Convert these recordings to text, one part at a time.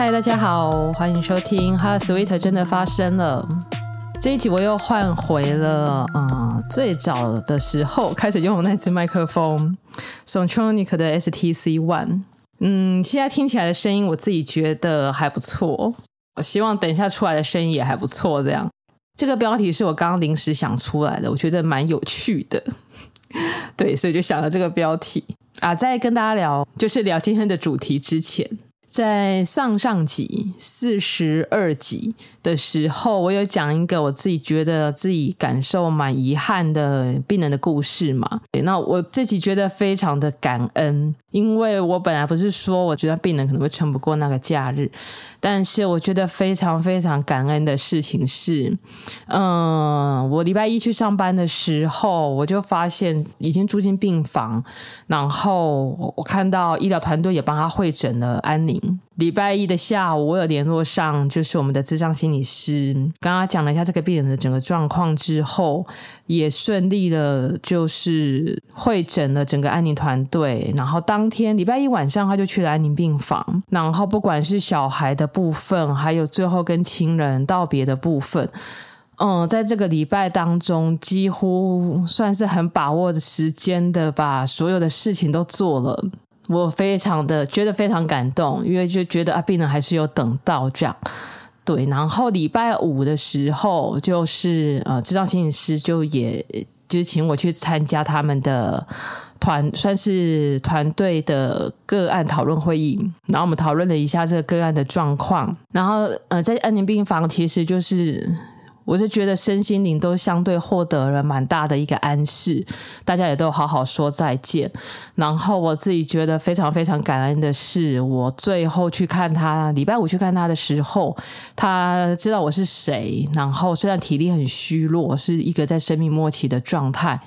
嗨，大家好，欢迎收听《哈 Sweet 真的发生了》这一集，我又换回了嗯最早的时候开始用的那支麦克风，Sontronic 的 STC One。嗯，现在听起来的声音，我自己觉得还不错。我希望等一下出来的声音也还不错。这样，这个标题是我刚刚临时想出来的，我觉得蛮有趣的。对，所以就想了这个标题啊。在跟大家聊，就是聊今天的主题之前。在上上集四十二集的时候，我有讲一个我自己觉得自己感受蛮遗憾的病人的故事嘛。那我自己觉得非常的感恩，因为我本来不是说我觉得病人可能会撑不过那个假日，但是我觉得非常非常感恩的事情是，嗯，我礼拜一去上班的时候，我就发现已经住进病房，然后我看到医疗团队也帮他会诊了安宁。礼拜一的下午，我有联络上，就是我们的智商心理师，跟他讲了一下这个病人的整个状况之后，也顺利的，就是会诊了整个安宁团队。然后当天礼拜一晚上，他就去了安宁病房。然后不管是小孩的部分，还有最后跟亲人道别的部分，嗯，在这个礼拜当中，几乎算是很把握的时间的，把所有的事情都做了。我非常的觉得非常感动，因为就觉得啊，病人还是有等到这样，对。然后礼拜五的时候，就是呃，咨商心理师就也就请我去参加他们的团，算是团队的个案讨论会议。然后我们讨论了一下这个个案的状况。然后呃，在安宁病房，其实就是。我是觉得身心灵都相对获得了蛮大的一个安适，大家也都好好说再见。然后我自己觉得非常非常感恩的是，我最后去看他，礼拜五去看他的时候，他知道我是谁。然后虽然体力很虚弱，是一个在生命末期的状态，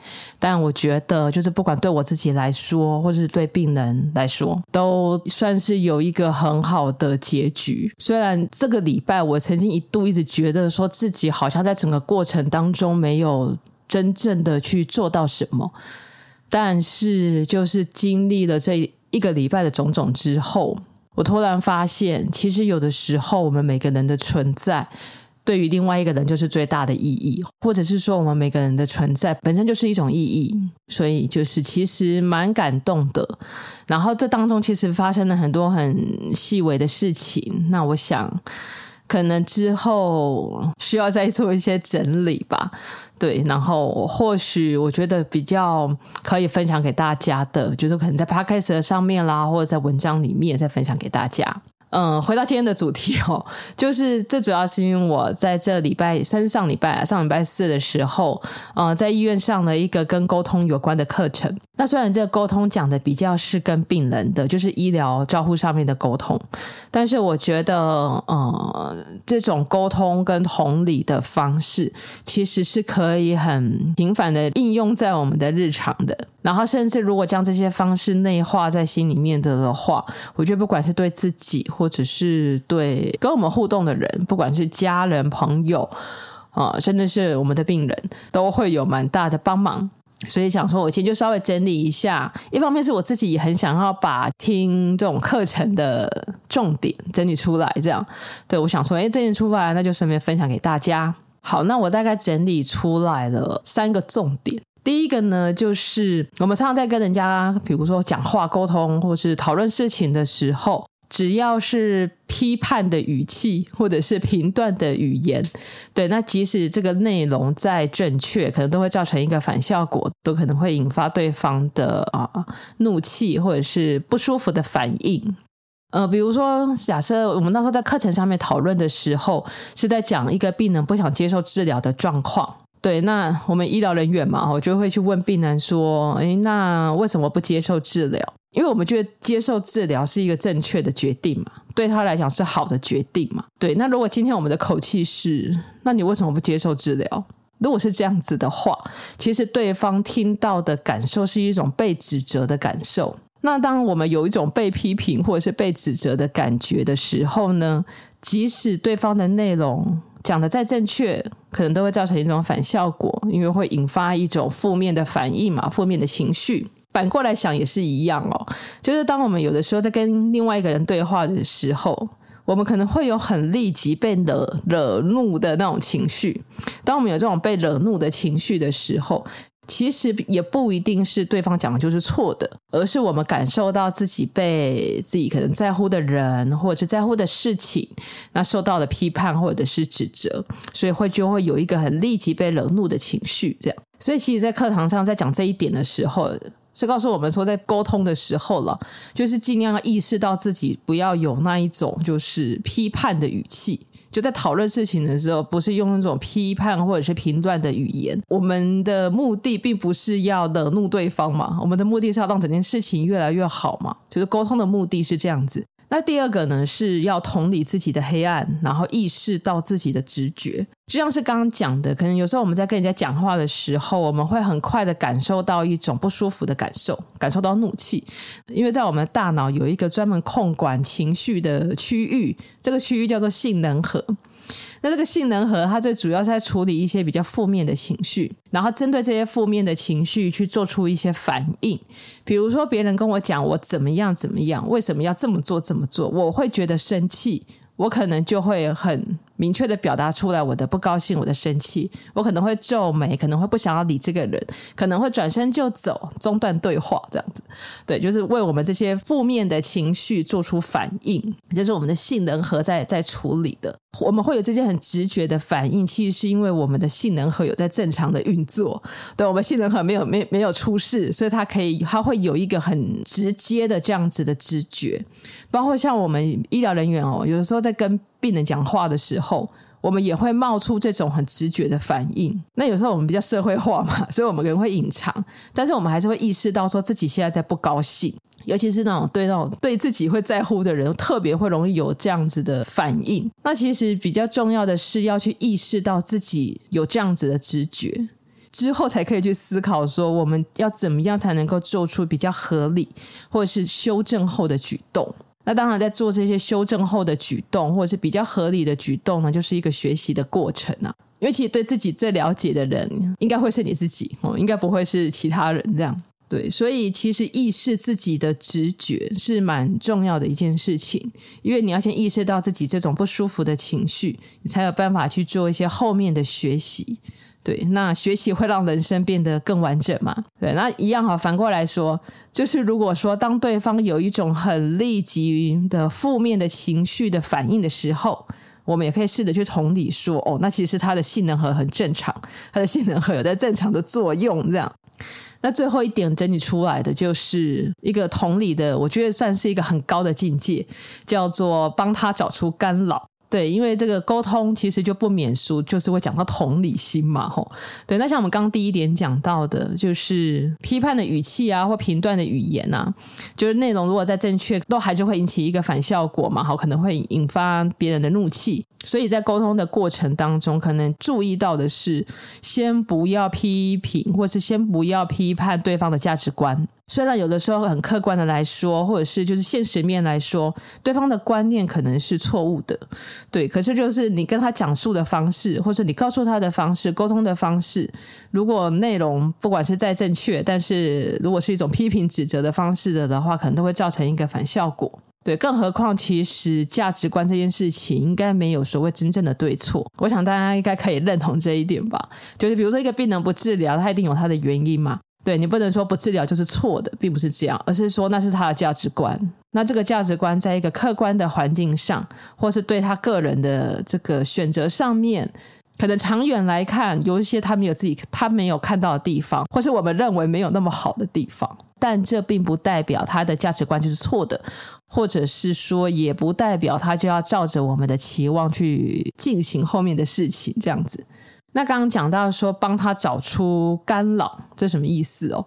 但我觉得就是不管对我自己来说，或者是对病人来说，都算是有一个很好的结局。虽然这个礼拜我曾经一度一直觉得说自己好。像在整个过程当中没有真正的去做到什么，但是就是经历了这一个礼拜的种种之后，我突然发现，其实有的时候我们每个人的存在，对于另外一个人就是最大的意义，或者是说我们每个人的存在本身就是一种意义，所以就是其实蛮感动的。然后这当中其实发生了很多很细微的事情，那我想。可能之后需要再做一些整理吧，对，然后或许我觉得比较可以分享给大家的，就是可能在 Podcast 上面啦，或者在文章里面再分享给大家。嗯，回到今天的主题哦，就是最主要是因为我在这礼拜，算是上礼拜啊，上礼拜四的时候，呃，在医院上了一个跟沟通有关的课程。那虽然这个沟通讲的比较是跟病人的，就是医疗照护上面的沟通，但是我觉得，呃，这种沟通跟同理的方式，其实是可以很频繁的应用在我们的日常的。然后，甚至如果将这些方式内化在心里面的的话，我觉得不管是对自己，或者是对跟我们互动的人，不管是家人、朋友啊，甚至是我们的病人，都会有蛮大的帮忙。所以想说，我今天就稍微整理一下。一方面是我自己也很想要把听这种课程的重点整理出来，这样。对，我想说，哎，整理出来，那就顺便分享给大家。好，那我大概整理出来了三个重点。第一个呢，就是我们常常在跟人家，比如说讲话、沟通，或是讨论事情的时候，只要是批判的语气，或者是评断的语言，对，那即使这个内容再正确，可能都会造成一个反效果，都可能会引发对方的啊怒气，或者是不舒服的反应。呃，比如说，假设我们那时候在课程上面讨论的时候，是在讲一个病人不想接受治疗的状况。对，那我们医疗人员嘛，我就会去问病人说：“诶，那为什么不接受治疗？因为我们觉得接受治疗是一个正确的决定嘛，对他来讲是好的决定嘛。对，那如果今天我们的口气是，那你为什么不接受治疗？如果是这样子的话，其实对方听到的感受是一种被指责的感受。那当我们有一种被批评或者是被指责的感觉的时候呢，即使对方的内容。讲的再正确，可能都会造成一种反效果，因为会引发一种负面的反应嘛，负面的情绪。反过来想也是一样哦，就是当我们有的时候在跟另外一个人对话的时候，我们可能会有很立即被惹惹怒的那种情绪。当我们有这种被惹怒的情绪的时候，其实也不一定是对方讲的就是错的，而是我们感受到自己被自己可能在乎的人或者是在乎的事情，那受到了批判或者是指责，所以会就会有一个很立即被惹怒的情绪。这样，所以其实，在课堂上在讲这一点的时候，是告诉我们说，在沟通的时候了，就是尽量意识到自己不要有那一种就是批判的语气。就在讨论事情的时候，不是用那种批判或者是评断的语言。我们的目的并不是要惹怒对方嘛，我们的目的是要让整件事情越来越好嘛。就是沟通的目的是这样子。那第二个呢，是要同理自己的黑暗，然后意识到自己的直觉。就像是刚刚讲的，可能有时候我们在跟人家讲话的时候，我们会很快的感受到一种不舒服的感受，感受到怒气，因为在我们大脑有一个专门控管情绪的区域，这个区域叫做杏仁核。那这个性能核，它最主要是在处理一些比较负面的情绪，然后针对这些负面的情绪去做出一些反应。比如说，别人跟我讲我怎么样怎么样，为什么要这么做这么做，我会觉得生气，我可能就会很。明确的表达出来我的不高兴，我的生气，我可能会皱眉，可能会不想要理这个人，可能会转身就走，中断对话这样子。对，就是为我们这些负面的情绪做出反应，这是我们的性能核在在处理的。我们会有这些很直觉的反应，其实是因为我们的性能核有在正常的运作。对，我们性能核没有没没有出事，所以它可以，它会有一个很直接的这样子的直觉。包括像我们医疗人员哦，有的时候在跟病人讲话的时候，我们也会冒出这种很直觉的反应。那有时候我们比较社会化嘛，所以我们可能会隐藏，但是我们还是会意识到说自己现在在不高兴。尤其是那种对那种对自己会在乎的人，特别会容易有这样子的反应。那其实比较重要的是要去意识到自己有这样子的直觉，之后才可以去思考说我们要怎么样才能够做出比较合理或者是修正后的举动。那当然，在做这些修正后的举动，或者是比较合理的举动呢，就是一个学习的过程啊。因为其实对自己最了解的人，应该会是你自己哦，应该不会是其他人这样。对，所以其实意识自己的直觉是蛮重要的一件事情，因为你要先意识到自己这种不舒服的情绪，你才有办法去做一些后面的学习。对，那学习会让人生变得更完整嘛？对，那一样哈。反过来说，就是如果说当对方有一种很立即的负面的情绪的反应的时候，我们也可以试着去同理说，哦，那其实他的性能核很正常，他的性能核有在正常的作用。这样，那最后一点整理出来的就是一个同理的，我觉得算是一个很高的境界，叫做帮他找出干扰。对，因为这个沟通其实就不免俗，就是会讲到同理心嘛，吼。对，那像我们刚第一点讲到的，就是批判的语气啊，或评断的语言啊，就是内容如果再正确，都还是会引起一个反效果嘛，好，可能会引发别人的怒气。所以在沟通的过程当中，可能注意到的是，先不要批评，或是先不要批判对方的价值观。虽然有的时候很客观的来说，或者是就是现实面来说，对方的观念可能是错误的，对。可是就是你跟他讲述的方式，或者你告诉他的方式，沟通的方式，如果内容不管是再正确，但是如果是一种批评指责的方式的的话，可能都会造成一个反效果。对，更何况其实价值观这件事情应该没有所谓真正的对错。我想大家应该可以认同这一点吧？就是比如说一个病人不治疗，他一定有他的原因嘛。对，你不能说不治疗就是错的，并不是这样，而是说那是他的价值观。那这个价值观在一个客观的环境上，或是对他个人的这个选择上面，可能长远来看，有一些他没有自己他没有看到的地方，或是我们认为没有那么好的地方。但这并不代表他的价值观就是错的，或者是说，也不代表他就要照着我们的期望去进行后面的事情，这样子。那刚刚讲到说帮他找出干扰，这什么意思哦？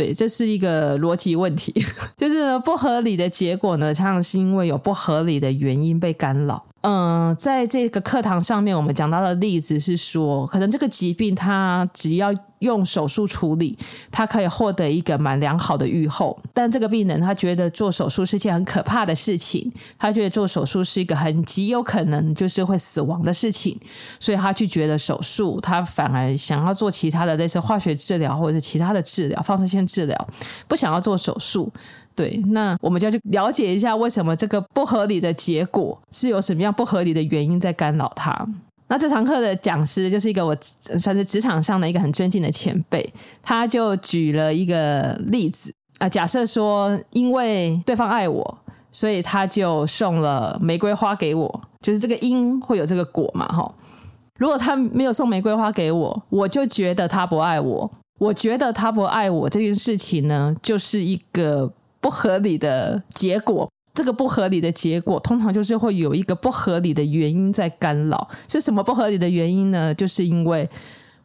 对，这是一个逻辑问题，就是，不合理的结果呢，常常是因为有不合理的原因被干扰。嗯、在这个课堂上面，我们讲到的例子是说，可能这个疾病它只要用手术处理，它可以获得一个蛮良好的预后。但这个病人他觉得做手术是件很可怕的事情，他觉得做手术是一个很极有可能就是会死亡的事情，所以他拒绝了手术，他反而想要做其他的类似化学治疗或者是其他的治疗，放射线治疗，不想要做手术。对，那我们就要去了解一下，为什么这个不合理的结果是有什么样不合理的原因在干扰他。那这堂课的讲师就是一个我算是职场上的一个很尊敬的前辈，他就举了一个例子啊，假设说因为对方爱我，所以他就送了玫瑰花给我，就是这个因会有这个果嘛，哈。如果他没有送玫瑰花给我，我就觉得他不爱我，我觉得他不爱我这件事情呢，就是一个。不合理的结果，这个不合理的结果通常就是会有一个不合理的原因在干扰。是什么不合理的原因呢？就是因为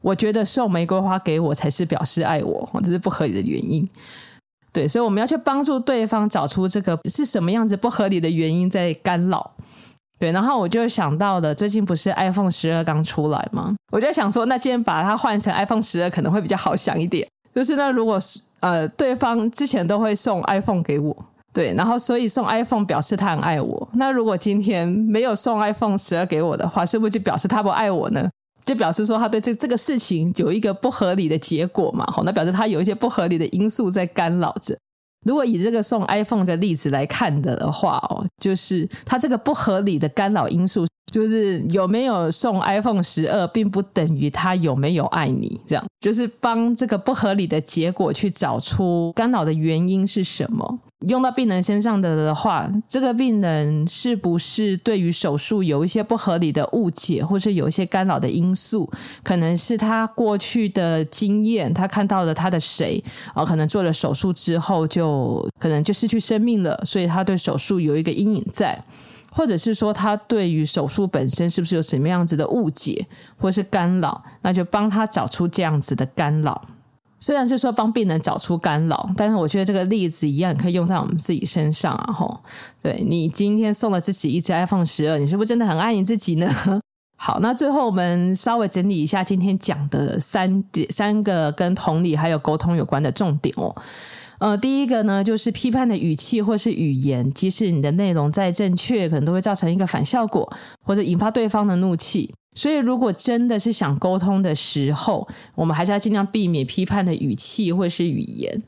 我觉得送玫瑰花给我才是表示爱我，这是不合理的原因。对，所以我们要去帮助对方找出这个是什么样子不合理的原因在干扰。对，然后我就想到了，最近不是 iPhone 十二刚出来吗？我就想说，那今天把它换成 iPhone 十二可能会比较好想一点。就是那如果是。呃，对方之前都会送 iPhone 给我，对，然后所以送 iPhone 表示他很爱我。那如果今天没有送 iPhone 十二给我的话，是不是就表示他不爱我呢？就表示说他对这这个事情有一个不合理的结果嘛？好，那表示他有一些不合理的因素在干扰着。如果以这个送 iPhone 的例子来看的的话哦，就是它这个不合理的干扰因素。就是有没有送 iPhone 十二，并不等于他有没有爱你。这样就是帮这个不合理的结果去找出干扰的原因是什么。用到病人身上的的话，这个病人是不是对于手术有一些不合理的误解，或是有一些干扰的因素？可能是他过去的经验，他看到了他的谁啊，可能做了手术之后就可能就失去生命了，所以他对手术有一个阴影在。或者是说他对于手术本身是不是有什么样子的误解或是干扰，那就帮他找出这样子的干扰。虽然是说帮病人找出干扰，但是我觉得这个例子一样可以用在我们自己身上啊！吼，对，你今天送了自己一支 iPhone 十二，你是不是真的很爱你自己呢？好，那最后我们稍微整理一下今天讲的三点，三个跟同理还有沟通有关的重点哦。呃，第一个呢，就是批判的语气或是语言，即使你的内容再正确，可能都会造成一个反效果，或者引发对方的怒气。所以，如果真的是想沟通的时候，我们还是要尽量避免批判的语气或是语言。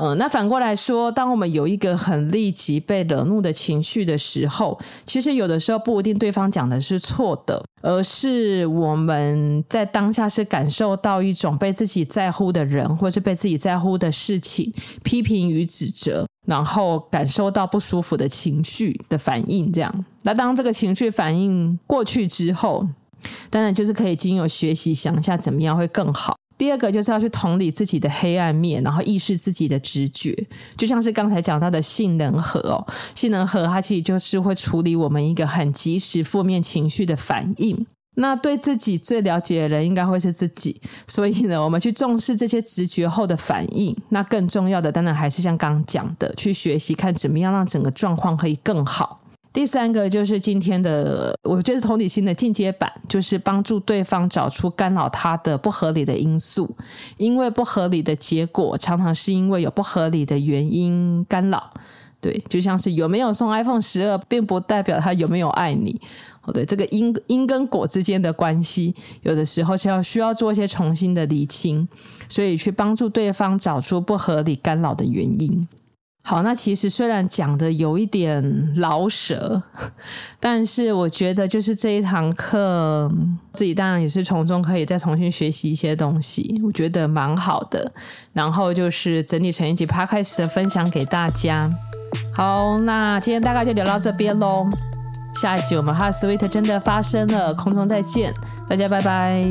嗯、那反过来说，当我们有一个很立即被惹怒的情绪的时候，其实有的时候不一定对方讲的是错的，而是我们在当下是感受到一种被自己在乎的人或是被自己在乎的事情批评与指责，然后感受到不舒服的情绪的反应。这样，那当这个情绪反应过去之后，当然，就是可以经由学习想一下怎么样会更好。第二个就是要去同理自己的黑暗面，然后意识自己的直觉，就像是刚才讲到的性能核哦，性能核它其实就是会处理我们一个很及时负面情绪的反应。那对自己最了解的人应该会是自己，所以呢，我们去重视这些直觉后的反应。那更重要的当然还是像刚刚讲的，去学习看怎么样让整个状况可以更好。第三个就是今天的，我觉得同理心的进阶版，就是帮助对方找出干扰他的不合理的因素，因为不合理的结果常常是因为有不合理的原因干扰。对，就像是有没有送 iPhone 十二，并不代表他有没有爱你。哦，对，这个因因跟果之间的关系，有的时候是要需要做一些重新的厘清，所以去帮助对方找出不合理干扰的原因。好，那其实虽然讲的有一点老舍，但是我觉得就是这一堂课，自己当然也是从中可以再重新学习一些东西，我觉得蛮好的。然后就是整理成一集 Podcast 的分享给大家。好，那今天大概就聊到这边喽。下一集我们哈 Sweet 真的发生了，空中再见，大家拜拜。